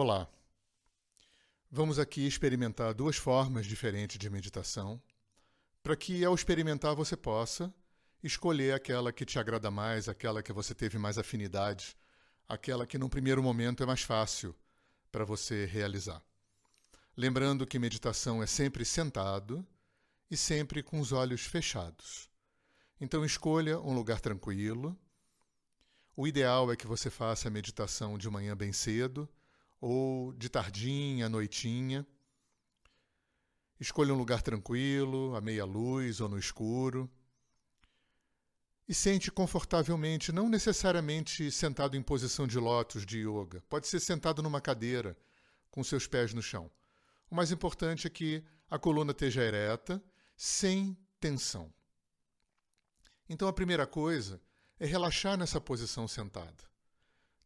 Olá. Vamos aqui experimentar duas formas diferentes de meditação, para que ao experimentar você possa escolher aquela que te agrada mais, aquela que você teve mais afinidade, aquela que num primeiro momento é mais fácil para você realizar. Lembrando que meditação é sempre sentado e sempre com os olhos fechados. Então escolha um lugar tranquilo. O ideal é que você faça a meditação de manhã bem cedo ou de tardinha, noitinha. Escolha um lugar tranquilo, à meia luz ou no escuro. E sente confortavelmente, não necessariamente sentado em posição de lótus de yoga. Pode ser sentado numa cadeira, com seus pés no chão. O mais importante é que a coluna esteja ereta, sem tensão. Então a primeira coisa é relaxar nessa posição sentada.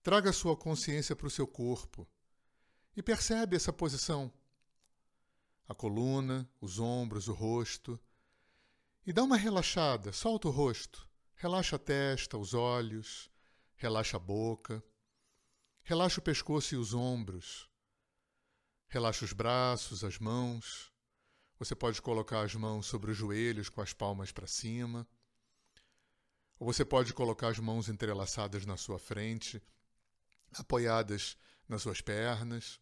Traga sua consciência para o seu corpo, e percebe essa posição. A coluna, os ombros, o rosto. E dá uma relaxada, solta o rosto. Relaxa a testa, os olhos, relaxa a boca. Relaxa o pescoço e os ombros. Relaxa os braços, as mãos. Você pode colocar as mãos sobre os joelhos com as palmas para cima. Ou você pode colocar as mãos entrelaçadas na sua frente, apoiadas nas suas pernas.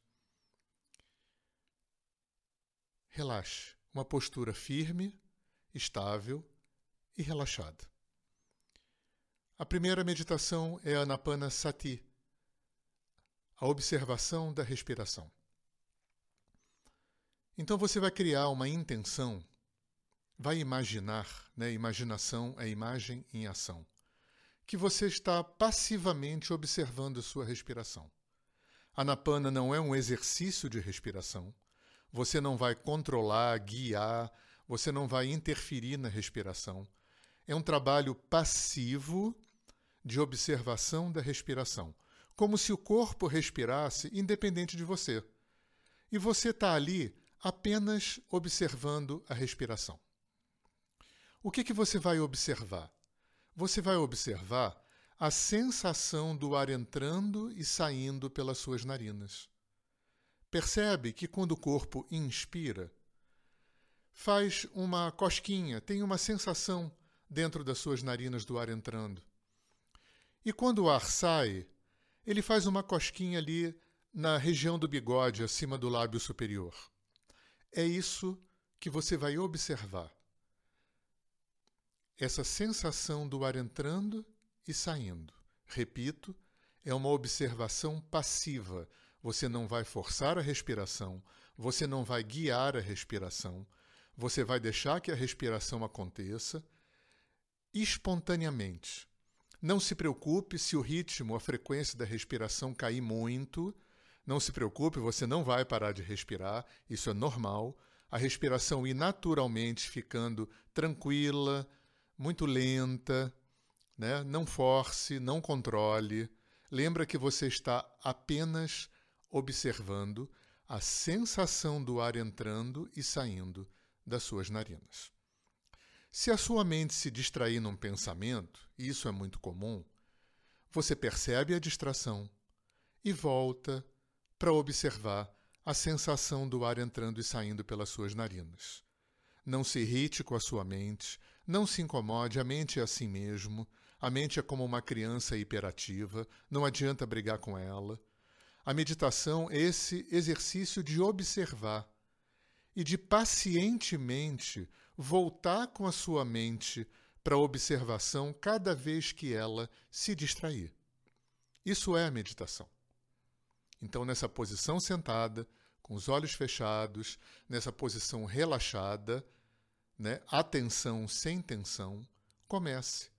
Relaxe. Uma postura firme, estável e relaxada. A primeira meditação é a Anapana Sati, a observação da respiração. Então você vai criar uma intenção, vai imaginar, né? Imaginação é imagem em ação, que você está passivamente observando sua respiração. Anapana não é um exercício de respiração, você não vai controlar, guiar, você não vai interferir na respiração. É um trabalho passivo de observação da respiração, como se o corpo respirasse independente de você. E você está ali apenas observando a respiração. O que, que você vai observar? Você vai observar a sensação do ar entrando e saindo pelas suas narinas. Percebe que quando o corpo inspira, faz uma cosquinha, tem uma sensação dentro das suas narinas do ar entrando. E quando o ar sai, ele faz uma cosquinha ali na região do bigode, acima do lábio superior. É isso que você vai observar. Essa sensação do ar entrando e saindo. Repito, é uma observação passiva você não vai forçar a respiração, você não vai guiar a respiração, você vai deixar que a respiração aconteça espontaneamente. Não se preocupe se o ritmo, a frequência da respiração cair muito. Não se preocupe, você não vai parar de respirar, isso é normal. A respiração ir naturalmente ficando tranquila, muito lenta, né? não force, não controle. Lembra que você está apenas observando a sensação do ar entrando e saindo das suas narinas. Se a sua mente se distrair num pensamento, e isso é muito comum, você percebe a distração e volta para observar a sensação do ar entrando e saindo pelas suas narinas. Não se irrite com a sua mente, não se incomode, a mente é assim mesmo, a mente é como uma criança hiperativa, não adianta brigar com ela. A meditação é esse exercício de observar e de pacientemente voltar com a sua mente para a observação cada vez que ela se distrair. Isso é a meditação. Então, nessa posição sentada, com os olhos fechados, nessa posição relaxada, né, atenção sem tensão, comece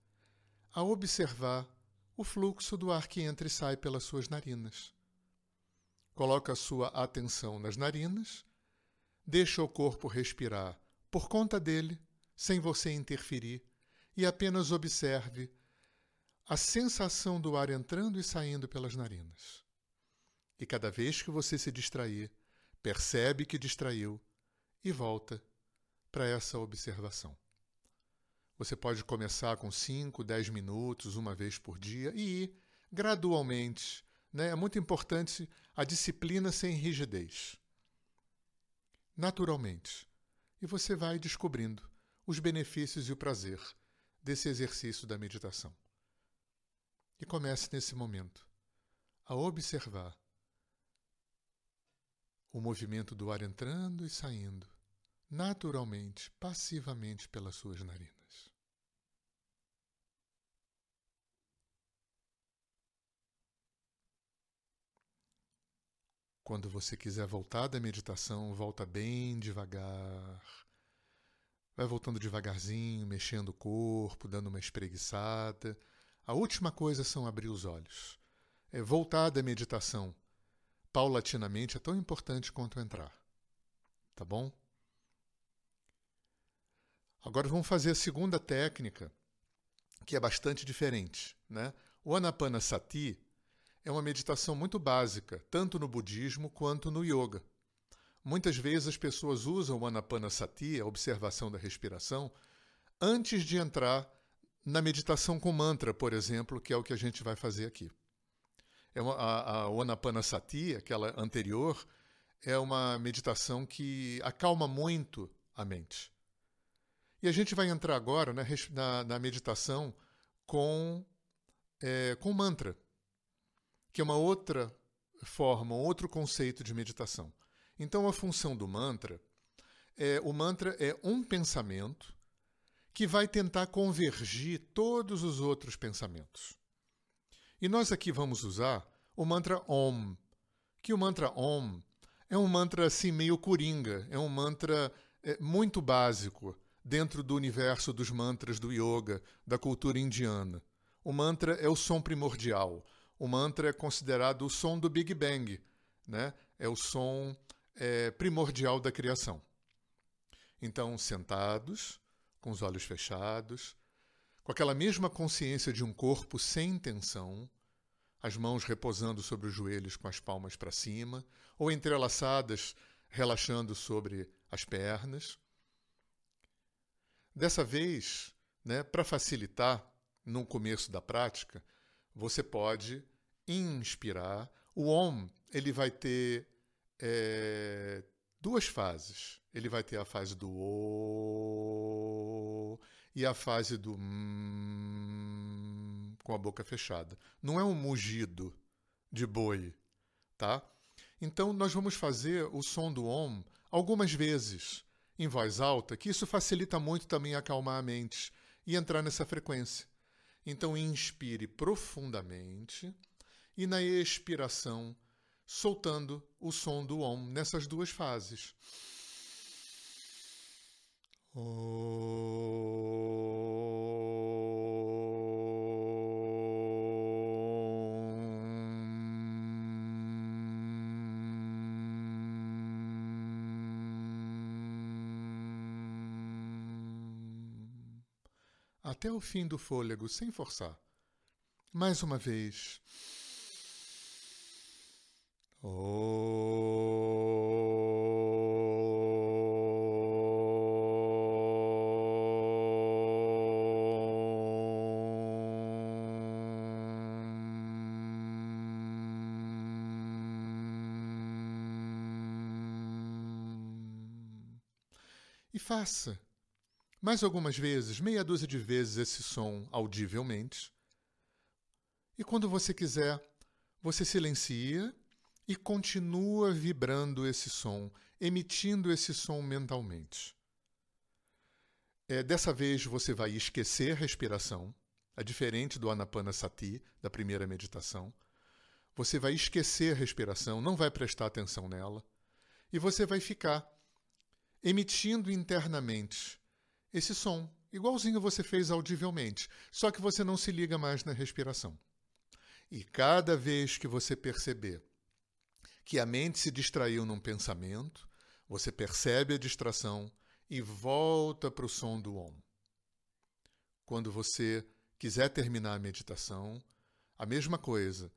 a observar o fluxo do ar que entra e sai pelas suas narinas. Coloca sua atenção nas narinas, deixa o corpo respirar por conta dele, sem você interferir, e apenas observe a sensação do ar entrando e saindo pelas narinas. E cada vez que você se distrair, percebe que distraiu e volta para essa observação. Você pode começar com 5, 10 minutos, uma vez por dia, e ir gradualmente Né? É muito importante a disciplina sem rigidez. Naturalmente. E você vai descobrindo os benefícios e o prazer desse exercício da meditação. E comece nesse momento a observar o movimento do ar entrando e saindo, naturalmente, passivamente pelas suas narinas. Quando você quiser voltar da meditação, volta bem devagar. Vai voltando devagarzinho, mexendo o corpo, dando uma espreguiçada. A última coisa são abrir os olhos. É voltar da meditação paulatinamente é tão importante quanto entrar. Tá bom? Agora vamos fazer a segunda técnica, que é bastante diferente. Né? O Anapanasati é uma meditação muito básica, tanto no budismo quanto no yoga. Muitas vezes as pessoas usam o Anapanasati, a observação da respiração, antes de entrar na meditação com mantra, por exemplo, que é o que a gente vai fazer aqui. É uma, a, a Anapanasati, aquela anterior, é uma meditação que acalma muito a mente. E a gente vai entrar agora na, na, na meditação com, é, com mantra, que é uma outra forma, um outro conceito de meditação. Então, a função do mantra é o mantra é um pensamento que vai tentar convergir todos os outros pensamentos. E nós aqui vamos usar o mantra Om, que o mantra Om é um mantra assim meio coringa, é um mantra é, muito básico dentro do universo dos mantras do yoga, da cultura indiana. O mantra é o som primordial. O mantra é considerado o som do Big Bang, né? É o som é, primordial da criação. Então, sentados, com os olhos fechados, com aquela mesma consciência de um corpo sem tensão, as mãos repousando sobre os joelhos com as palmas para cima, ou entrelaçadas, relaxando sobre as pernas. Dessa vez, né, para facilitar no começo da prática, você pode inspirar. O Om ele vai ter é, duas fases. Ele vai ter a fase do O e a fase do M com a boca fechada. Não é um mugido de boi, tá? Então nós vamos fazer o som do Om algumas vezes em voz alta, que isso facilita muito também acalmar a mente e entrar nessa frequência. Então inspire profundamente e na expiração soltando o som do Om nessas duas fases. Até o fim do fôlego, sem forçar. Mais uma vez. E faça mais algumas vezes, meia dúzia de vezes, esse som audivelmente. E quando você quiser, você silencia e continua vibrando esse som, emitindo esse som mentalmente. É, dessa vez você vai esquecer a respiração, é diferente do Anapanasati, da primeira meditação. Você vai esquecer a respiração, não vai prestar atenção nela, e você vai ficar emitindo internamente esse som, igualzinho você fez audivelmente, só que você não se liga mais na respiração. E cada vez que você perceber que a mente se distraiu num pensamento, você percebe a distração e volta para o som do Om. Quando você quiser terminar a meditação, a mesma coisa.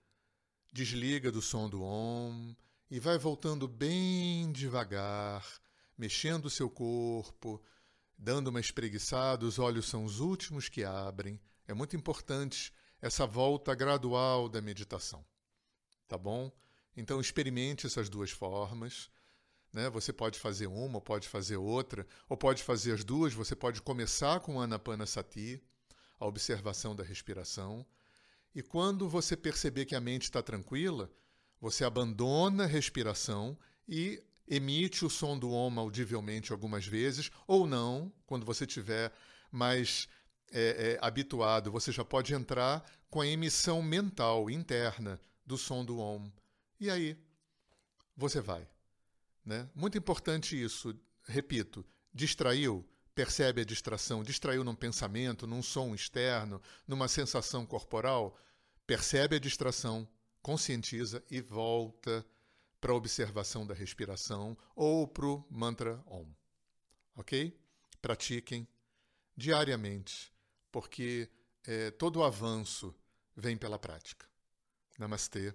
Desliga do som do Om e vai voltando bem devagar, mexendo o seu corpo, dando uma espreguiçada, os olhos são os últimos que abrem. É muito importante essa volta gradual da meditação. tá bom? Então experimente essas duas formas. Né? Você pode fazer uma, pode fazer outra, ou pode fazer as duas. Você pode começar com Anapanasati, a observação da respiração. E quando você perceber que a mente está tranquila, você abandona a respiração e emite o som do Om audivelmente algumas vezes, ou não, quando você tiver mais é, é, habituado, você já pode entrar com a emissão mental interna do som do Om. E aí, você vai. Né? Muito importante isso, repito, distraiu, percebe a distração, distraiu num pensamento, num som externo, numa sensação corporal, percebe a distração, conscientiza e volta para a observação da respiração ou para o mantra Om. Ok? Pratiquem diariamente, porque é, todo o avanço vem pela prática. Namastê.